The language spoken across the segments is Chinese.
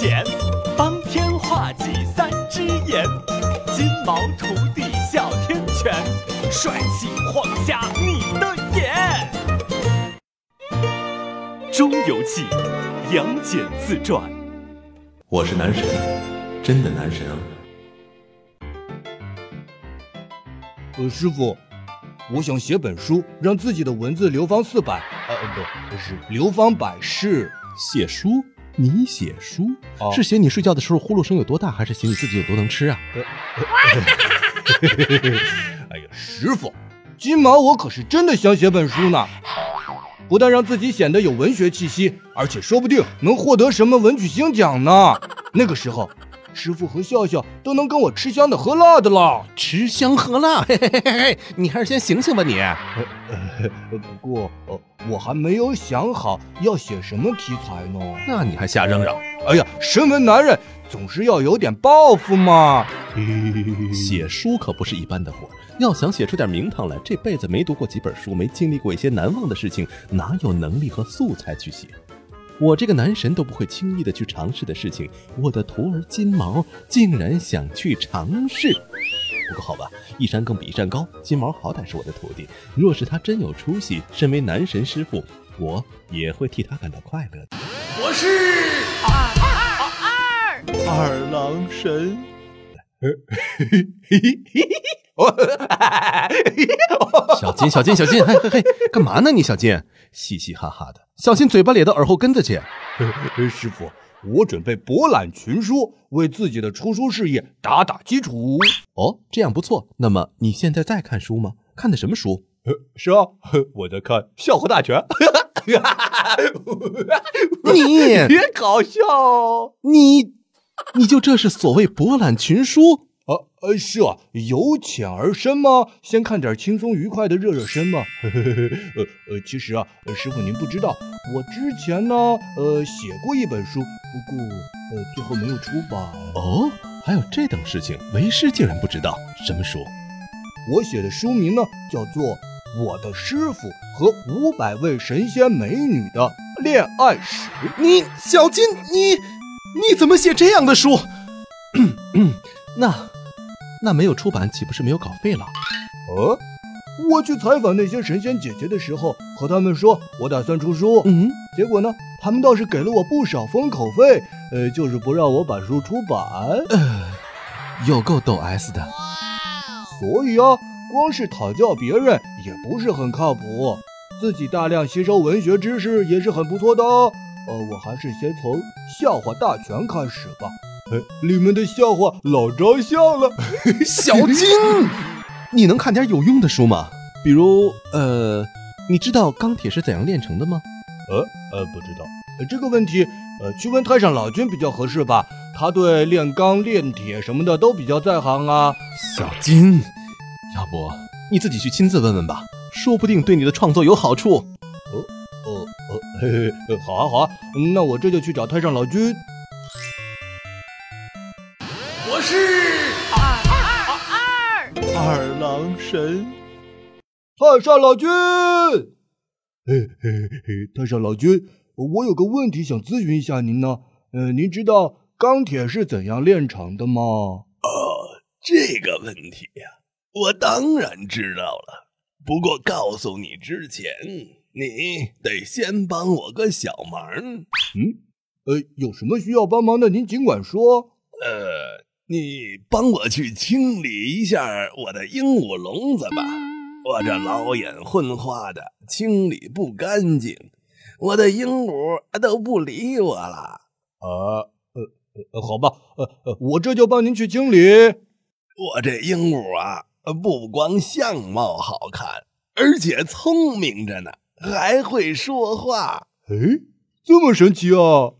剪，方天画戟三只眼，金毛徒弟哮天犬，帅气晃瞎你的眼。《中游记》杨戬自传。我是男神，真的男神啊！呃，师傅，我想写本书，让自己的文字流芳四百，呃，不，是流芳百世。写书？你写书？哦是写你睡觉的时候呼噜声有多大，还是写你自己有多能吃啊？哎呀，师傅，金毛我可是真的想写本书呢，不但让自己显得有文学气息，而且说不定能获得什么文曲星奖呢。那个时候，师傅和笑笑都能跟我吃香的喝辣的了。吃香喝辣，嘿嘿嘿嘿嘿，你还是先醒醒吧你！呃，不过，呃，我还没有想好要写什么题材呢。那你还瞎嚷嚷？哎呀，身为男人，总是要有点抱负嘛。写书可不是一般的活，要想写出点名堂来，这辈子没读过几本书，没经历过一些难忘的事情，哪有能力和素材去写？我这个男神都不会轻易的去尝试的事情，我的徒儿金毛竟然想去尝试。不过好吧，一山更比一山高，金毛好歹是我的徒弟，若是他真有出息，身为男神师傅，我也会替他感到快乐的。我是二二二二郎神。小金，小金，小金，嘿嘿嘿，干嘛呢你？小金，嘻嘻哈哈的，小心嘴巴咧到耳后根子去。师傅，我准备博览群书，为自己的出书事业打打基础。哦，这样不错。那么你现在在看书吗？看的什么书？是啊，我在看《笑话大全》。你别搞笑哦你，你就这是所谓博览群书？啊！呃，是啊，由浅而深吗，先看点轻松愉快的热热身嘛。呃呃，其实啊，呃师傅您不知道，我之前呢，呃，写过一本书，不过呃，最后没有出版。哦，还有这等事情，为师竟然不知道。什么书？我写的书名呢，叫做《我的师傅和五百位神仙美女的恋爱史》。你小金，你你怎么写这样的书？那那没有出版，岂不是没有稿费了？呃，我去采访那些神仙姐姐的时候，和他们说我打算出书，嗯，结果呢，他们倒是给了我不少封口费，呃，就是不让我把书出版。有够逗 S 的。所以啊，光是讨教别人也不是很靠谱，自己大量吸收文学知识也是很不错的哦。呃，我还是先从《笑话大全》开始吧。呃，里面的笑话老招笑了。小金，你能看点有用的书吗？比如，呃，你知道钢铁是怎样炼成的吗？呃呃，不知道。呃，这个问题，呃，去问太上老君比较合适吧。他对炼钢、炼铁什么的都比较在行啊。小金，要不你自己去亲自问问吧，说不定对你的创作有好处。哦哦，嘿嘿，呃好啊好啊，嗯那我这就去找太上老君。我是二二二二郎神。太上老君，嘿嘿嘿，太上老君，我有个问题想咨询一下您呢。呃，您知道钢铁是怎样炼成的吗？这个问题呀、我当然知道了。不过告诉你之前，你得先帮我个小忙。嗯呃，有什么需要帮忙的，您尽管说。呃，你帮我去清理一下我的鹦鹉笼子吧。我这老眼昏花的，清理不干净，我的鹦鹉都不理我了。啊，呃呃，好吧，呃呃，我这就帮您去清理。我这鹦鹉啊，不光相貌好看，而且聪明着呢，还会说话。哎，这么神奇啊！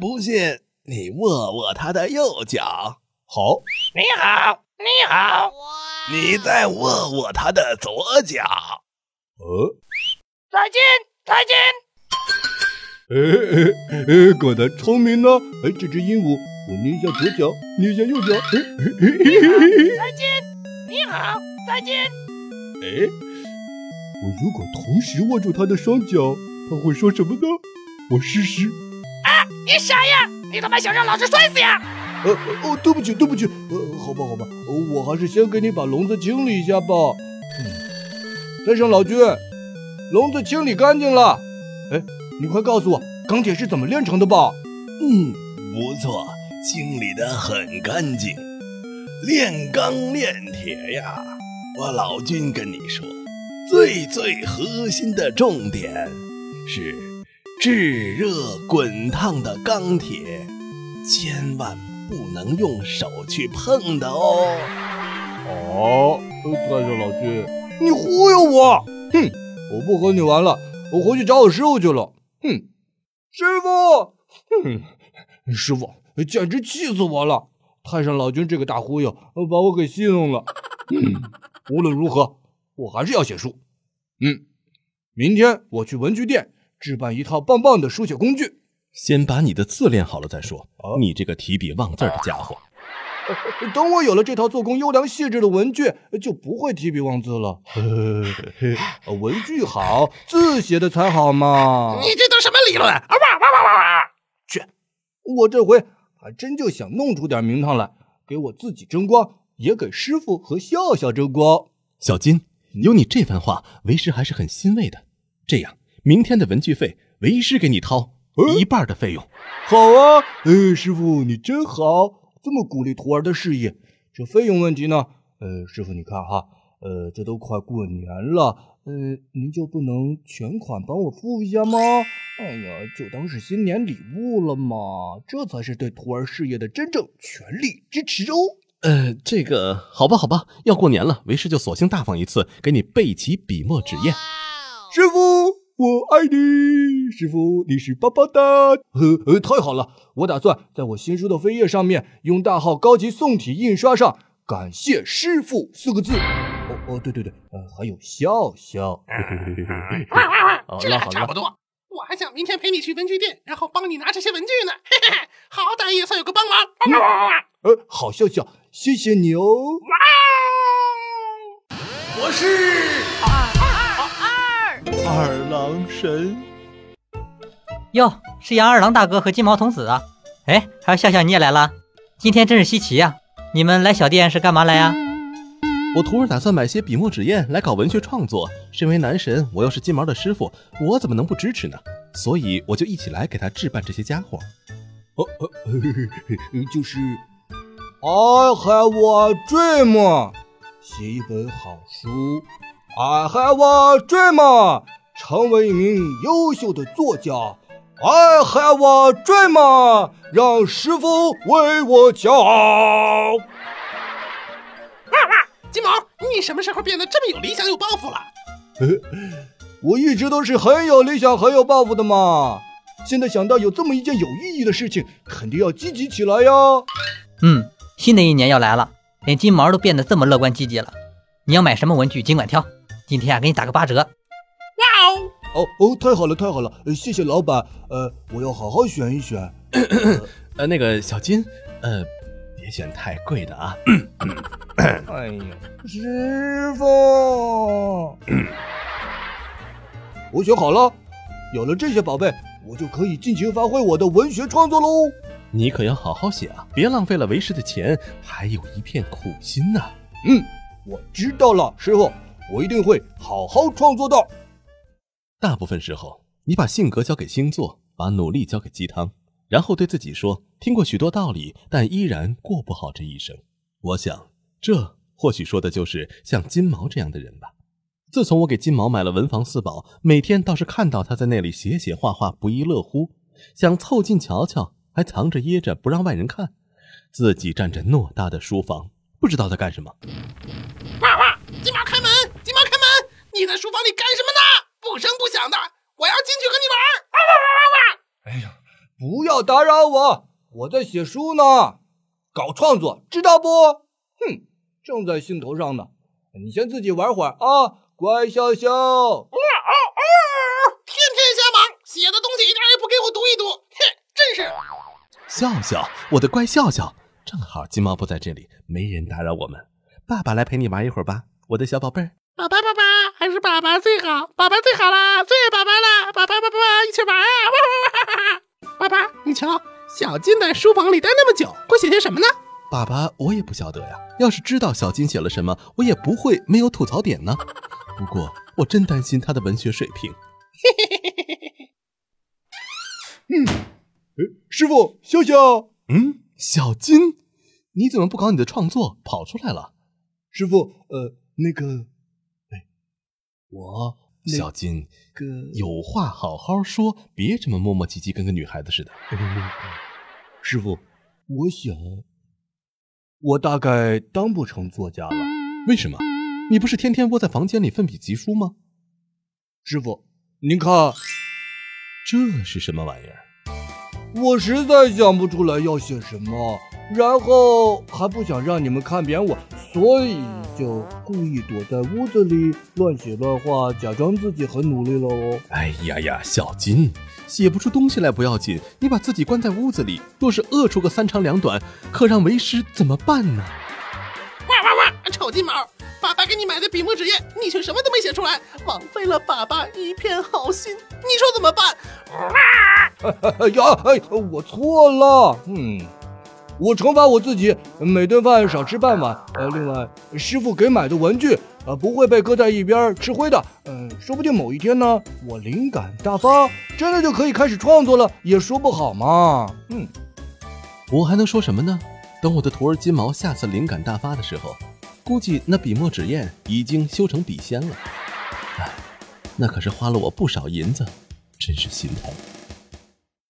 不信你握握它的右脚，好，你好，你好，你再握握他的左脚。呃，再见，再见。哎哎哎，果然聪明呢。哎，这只鹦鹉，我捏一下左脚，捏一下右脚。哎哎哎哎再见，你好，再见。哎，我如果同时握住他的双脚，他会说什么呢？我试试。啊你傻呀？你他妈想让老师摔死呀？呃哦，对不起对不起，呃，好吧好吧，我还是先给你把笼子清理一下吧。嗯，太上老君，笼子清理干净了。哎，你快告诉我，钢铁是怎么炼成的吧？嗯，不错，清理的很干净。炼钢炼铁呀，我老君跟你说，最最核心的重点是炙热滚烫的钢铁，千万不能用手去碰的哦。哦，太上老君，你忽悠我！哼，我不和你玩了，我回去找我师傅去了。哼，师傅，哼，师傅，简直气死我了！太上老君这个大忽悠，把我给戏弄了。嗯，无论如何，我还是要写书。嗯，明天我去文具店置办一套棒棒的书写工具。先把你的字练好了再说。你这个提笔忘字的家伙！等我有了这套做工优良细致的文具，就不会提笔忘字了。文具好，字写的才好嘛。你这都什么理论？啊哇哇哇哇哇！去，我这回还真就想弄出点名堂来，给我自己争光，也给师傅和笑笑争光。小金，有你这番话，为师还是很欣慰的。这样，明天的文具费，为师给你掏一半的费用。好啊，哎，师傅你真好。这么鼓励徒儿的事业，这费用问题呢？呃，师傅你看哈，呃，这都快过年了，呃，您就不能全款帮我付一下吗？哎呀，就当是新年礼物了嘛，这才是对徒儿事业的真正全力支持哦。呃，这个好吧，好吧，要过年了，为师就索性大方一次，给你备齐笔墨纸砚。师傅。我爱你，师傅，你是棒棒哒！呃呃，太好了！我打算在我新书的扉页上面用大号高级宋体印刷上“感谢师傅”四个字。哦哦，对对对，呃，还有笑笑。这还差不多。我还想明天陪你去文具店，然后帮你拿这些文具呢。嘿嘿嘿，好歹也算有个帮忙。呃，好笑笑，谢谢你哦。我是。二郎神，哟，是杨二郎大哥和金毛童子啊！哎，还有笑笑你也来了，今天真是稀奇呀！你们来小店是干嘛来呀？我徒儿打算买些笔墨纸砚来搞文学创作。身为男神，我又是金毛的师傅，我怎么能不支持呢？所以我就一起来给他置办这些家伙。哦，就是，I have a dream，写一本好书。I have a dream。成为一名优秀的作家，I have a dream，让师傅为我骄傲。哇哇，金毛，你什么时候变得这么有理想、有抱负了？我一直都是很有理想、很有抱负的嘛。现在想到有这么一件有意义的事情，肯定要积极起来呀。嗯，新的一年要来了，连金毛都变得这么乐观积极了。你要买什么文具，尽管挑，今天啊，给你打个八折。哦哦，太好了太好了，谢谢老板。呃，我要好好选一选。呃，那个小金，呃，别选太贵的啊。哎呀，师傅，我选好了。有了这些宝贝，我就可以尽情发挥我的文学创作喽。你可要好好写啊，别浪费了为师的钱，还有一片苦心呢。嗯，我知道了，师傅，我一定会好好创作的。大部分时候，你把性格交给星座，把努力交给鸡汤，然后对自己说：“听过许多道理，但依然过不好这一生。”我想，这或许说的就是像金毛这样的人吧。自从我给金毛买了文房四宝，每天倒是看到他在那里写写画画，不亦乐乎。想凑近瞧瞧，还藏着掖着不让外人看，自己占着偌大的书房，不知道在干什么。哇哇！金毛开门！你在书房里干什么呢？不声不响的，我要进去和你玩！哇哇哇哇哇！哎呀，不要打扰我，我在写书呢，搞创作，知道不？哼，正在兴头上呢。你先自己玩会儿啊，乖笑笑。哦哦哦！天天瞎忙，写的东西一点也不给我读一读，哼，真是。笑笑，我的乖笑笑，正好金毛不在这里，没人打扰我们。爸爸来陪你玩一会儿吧，我的小宝贝儿。爸爸，爸爸，还是爸爸最好，爸爸最好啦，最爱爸爸啦，爸爸，爸爸，一起玩啊！哇哇哇爸爸，你瞧，小金在书房里待那么久，会写些什么呢？爸爸，我也不晓得呀。要是知道小金写了什么，我也不会没有吐槽点呢。不过，我真担心他的文学水平。嗯，师傅，笑笑。嗯，小金，你怎么不搞你的创作，跑出来了？师傅，呃，那个，哎，我小金，个有话好好说，别这么磨磨唧唧，跟个女孩子似的。师傅，我想，我大概当不成作家了。为什么？你不是天天窝在房间里奋笔疾书吗？师傅，您看，这是什么玩意儿？我实在想不出来要写什么，然后还不想让你们看扁我，所以就故意躲在屋子里乱写乱画，假装自己很努力了哦。哎呀呀，小金，写不出东西来不要紧，你把自己关在屋子里，若是饿出个三长两短，可让为师怎么办呢？哇哇哇！臭金毛，爸爸给你买的笔墨纸砚，你却什么都没写出来，枉费了爸爸一片好心，你说怎么办？哎呀，哎，我错了，嗯，我惩罚我自己，每顿饭少吃半碗。呃，另外，师傅给买的文具，呃，不会被搁在一边吃灰的。嗯，说不定某一天呢，我灵感大发，真的就可以开始创作了，也说不好嘛。嗯，我还能说什么呢？等我的徒儿金毛下次灵感大发的时候，估计那笔墨纸砚已经修成笔仙了。哎，那可是花了我不少银子，真是心疼。